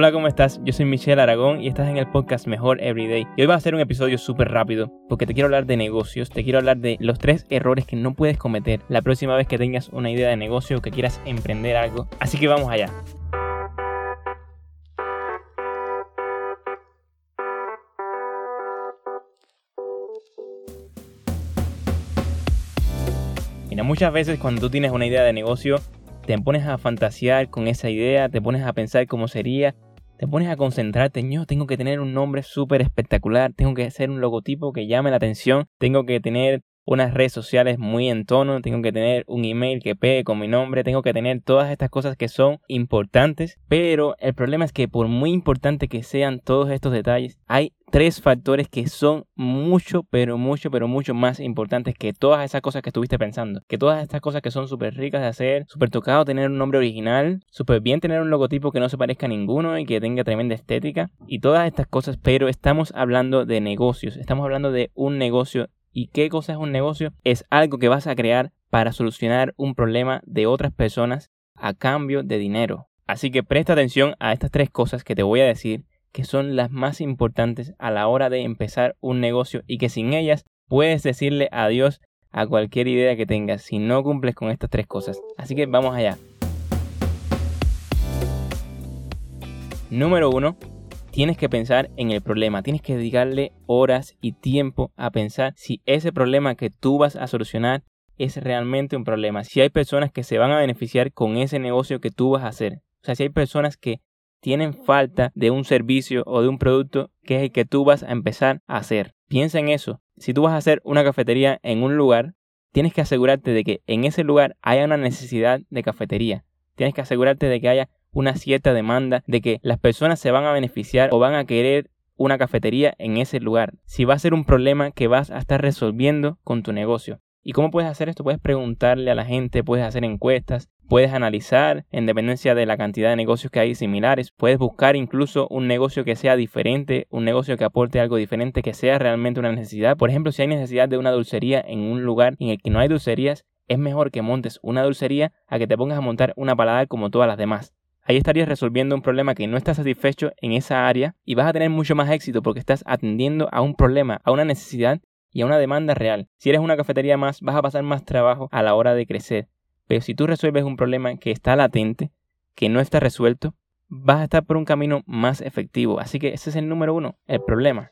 Hola, ¿cómo estás? Yo soy Michelle Aragón y estás en el podcast Mejor Everyday. Y hoy va a ser un episodio súper rápido porque te quiero hablar de negocios, te quiero hablar de los tres errores que no puedes cometer la próxima vez que tengas una idea de negocio o que quieras emprender algo. Así que vamos allá. Mira, muchas veces cuando tú tienes una idea de negocio, te pones a fantasear con esa idea, te pones a pensar cómo sería, te pones a concentrarte, yo tengo que tener un nombre súper espectacular, tengo que hacer un logotipo que llame la atención, tengo que tener unas redes sociales muy en tono, tengo que tener un email que pegue con mi nombre, tengo que tener todas estas cosas que son importantes, pero el problema es que por muy importante que sean todos estos detalles, hay tres factores que son mucho, pero mucho, pero mucho más importantes que todas esas cosas que estuviste pensando. Que todas estas cosas que son súper ricas de hacer, súper tocado tener un nombre original, súper bien tener un logotipo que no se parezca a ninguno y que tenga tremenda estética y todas estas cosas, pero estamos hablando de negocios, estamos hablando de un negocio ¿Y qué cosa es un negocio? Es algo que vas a crear para solucionar un problema de otras personas a cambio de dinero. Así que presta atención a estas tres cosas que te voy a decir que son las más importantes a la hora de empezar un negocio y que sin ellas puedes decirle adiós a cualquier idea que tengas si no cumples con estas tres cosas. Así que vamos allá. Número uno, tienes que pensar en el problema, tienes que dedicarle horas y tiempo a pensar si ese problema que tú vas a solucionar es realmente un problema, si hay personas que se van a beneficiar con ese negocio que tú vas a hacer. O sea, si hay personas que tienen falta de un servicio o de un producto que es el que tú vas a empezar a hacer. Piensa en eso. Si tú vas a hacer una cafetería en un lugar, tienes que asegurarte de que en ese lugar haya una necesidad de cafetería. Tienes que asegurarte de que haya una cierta demanda de que las personas se van a beneficiar o van a querer una cafetería en ese lugar. Si va a ser un problema que vas a estar resolviendo con tu negocio. ¿Y cómo puedes hacer esto? Puedes preguntarle a la gente, puedes hacer encuestas, puedes analizar en dependencia de la cantidad de negocios que hay similares, puedes buscar incluso un negocio que sea diferente, un negocio que aporte algo diferente, que sea realmente una necesidad. Por ejemplo, si hay necesidad de una dulcería en un lugar en el que no hay dulcerías, es mejor que montes una dulcería a que te pongas a montar una paladar como todas las demás. Ahí estarías resolviendo un problema que no estás satisfecho en esa área y vas a tener mucho más éxito porque estás atendiendo a un problema, a una necesidad y a una demanda real. Si eres una cafetería más, vas a pasar más trabajo a la hora de crecer. Pero si tú resuelves un problema que está latente, que no está resuelto, vas a estar por un camino más efectivo. Así que ese es el número uno, el problema.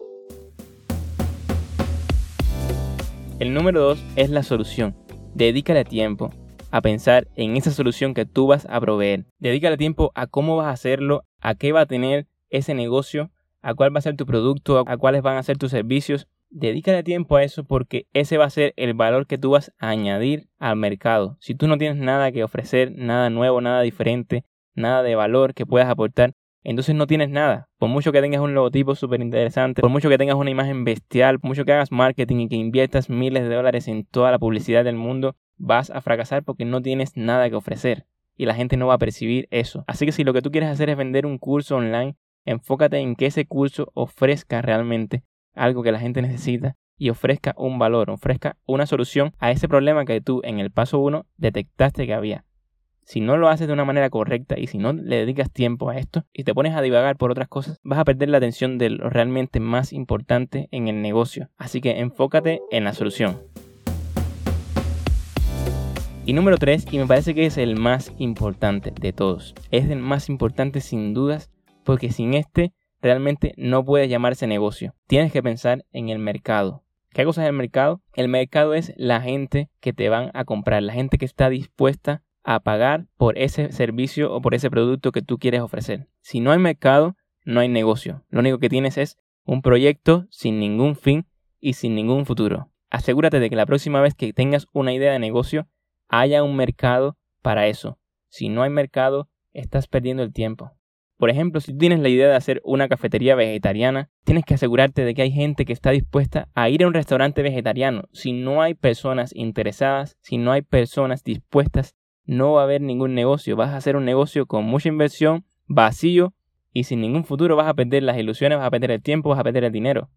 El número dos es la solución. Dedícale tiempo, a pensar en esa solución que tú vas a proveer. Dedícale tiempo a cómo vas a hacerlo, a qué va a tener ese negocio, a cuál va a ser tu producto, a cuáles van a ser tus servicios. Dedícale tiempo a eso porque ese va a ser el valor que tú vas a añadir al mercado. Si tú no tienes nada que ofrecer, nada nuevo, nada diferente, nada de valor que puedas aportar, entonces no tienes nada. Por mucho que tengas un logotipo súper interesante, por mucho que tengas una imagen bestial, por mucho que hagas marketing y que inviertas miles de dólares en toda la publicidad del mundo, vas a fracasar porque no tienes nada que ofrecer y la gente no va a percibir eso. Así que si lo que tú quieres hacer es vender un curso online, enfócate en que ese curso ofrezca realmente algo que la gente necesita y ofrezca un valor, ofrezca una solución a ese problema que tú en el paso 1 detectaste que había. Si no lo haces de una manera correcta y si no le dedicas tiempo a esto y te pones a divagar por otras cosas, vas a perder la atención de lo realmente más importante en el negocio. Así que enfócate en la solución. Y número 3, y me parece que es el más importante de todos. Es el más importante sin dudas porque sin este realmente no puede llamarse negocio. Tienes que pensar en el mercado. ¿Qué cosa es el mercado? El mercado es la gente que te van a comprar, la gente que está dispuesta a pagar por ese servicio o por ese producto que tú quieres ofrecer. Si no hay mercado, no hay negocio. Lo único que tienes es un proyecto sin ningún fin y sin ningún futuro. Asegúrate de que la próxima vez que tengas una idea de negocio, haya un mercado para eso. Si no hay mercado, estás perdiendo el tiempo. Por ejemplo, si tienes la idea de hacer una cafetería vegetariana, tienes que asegurarte de que hay gente que está dispuesta a ir a un restaurante vegetariano. Si no hay personas interesadas, si no hay personas dispuestas, no va a haber ningún negocio. Vas a hacer un negocio con mucha inversión, vacío y sin ningún futuro. Vas a perder las ilusiones, vas a perder el tiempo, vas a perder el dinero.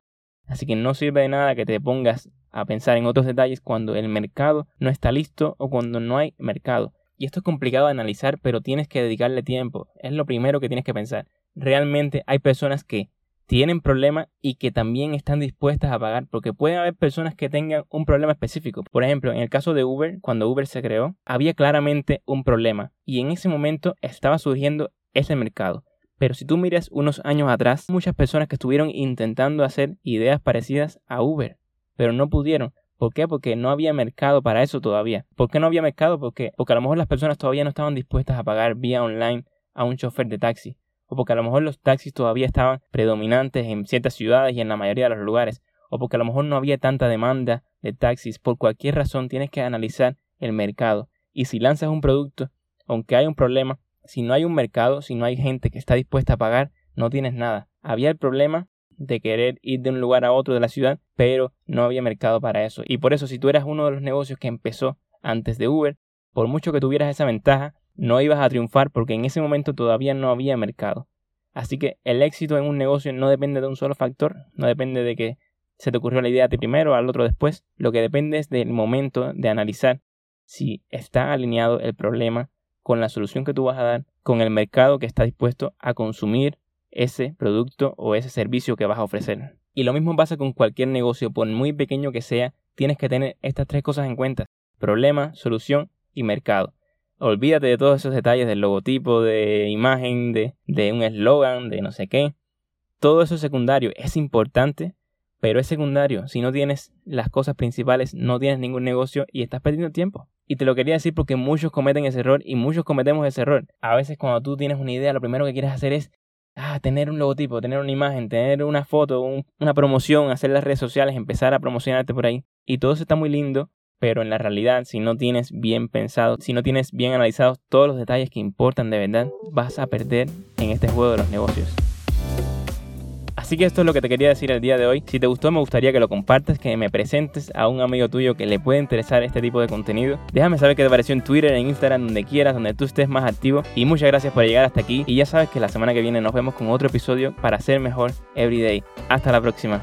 Así que no sirve de nada que te pongas a pensar en otros detalles cuando el mercado no está listo o cuando no hay mercado. Y esto es complicado de analizar, pero tienes que dedicarle tiempo. Es lo primero que tienes que pensar. realmente hay personas que tienen problemas y que también están dispuestas a pagar, porque pueden haber personas que tengan un problema específico. Por ejemplo, en el caso de Uber, cuando Uber se creó, había claramente un problema y en ese momento estaba surgiendo ese mercado. Pero si tú miras unos años atrás, muchas personas que estuvieron intentando hacer ideas parecidas a Uber, pero no pudieron. ¿Por qué? Porque no había mercado para eso todavía. ¿Por qué no había mercado? Porque, porque a lo mejor las personas todavía no estaban dispuestas a pagar vía online a un chofer de taxi o porque a lo mejor los taxis todavía estaban predominantes en ciertas ciudades y en la mayoría de los lugares, o porque a lo mejor no había tanta demanda de taxis, por cualquier razón tienes que analizar el mercado. Y si lanzas un producto, aunque hay un problema, si no hay un mercado, si no hay gente que está dispuesta a pagar, no tienes nada. Había el problema de querer ir de un lugar a otro de la ciudad, pero no había mercado para eso. Y por eso si tú eras uno de los negocios que empezó antes de Uber, por mucho que tuvieras esa ventaja, no ibas a triunfar porque en ese momento todavía no había mercado. Así que el éxito en un negocio no depende de un solo factor, no depende de que se te ocurrió la idea a ti primero al otro después, lo que depende es del momento de analizar si está alineado el problema con la solución que tú vas a dar, con el mercado que está dispuesto a consumir ese producto o ese servicio que vas a ofrecer. Y lo mismo pasa con cualquier negocio, por muy pequeño que sea, tienes que tener estas tres cosas en cuenta. Problema, solución y mercado. Olvídate de todos esos detalles del logotipo, de imagen, de, un eslogan, de no sé qué. Todo eso es secundario. Es importante, pero es secundario. Si no tienes las cosas principales, no tienes ningún negocio y estás perdiendo tiempo. Y te lo quería decir porque muchos cometen ese error y muchos cometemos ese error. A veces cuando tú tienes una idea, lo primero que quieres hacer es ah, tener un logotipo, tener una imagen, tener una foto, una promoción, hacer las redes sociales, empezar a promocionarte por ahí. Y todo eso está muy lindo, pero en la realidad, si no tienes bien pensado, si no tienes bien analizados todos los detalles que importan de verdad, vas a perder en este juego de los negocios. Así que esto es lo que te quería decir el día de hoy. Si te gustó, me gustaría que lo compartas, que me presentes a un amigo tuyo que le pueda interesar este tipo de contenido. Déjame saber qué te pareció en Twitter, en Instagram, donde quieras, donde tú estés más activo. Y muchas gracias por llegar hasta aquí. Y ya sabes que la semana que viene nos vemos con otro episodio para ser mejor everyday. Hasta la próxima.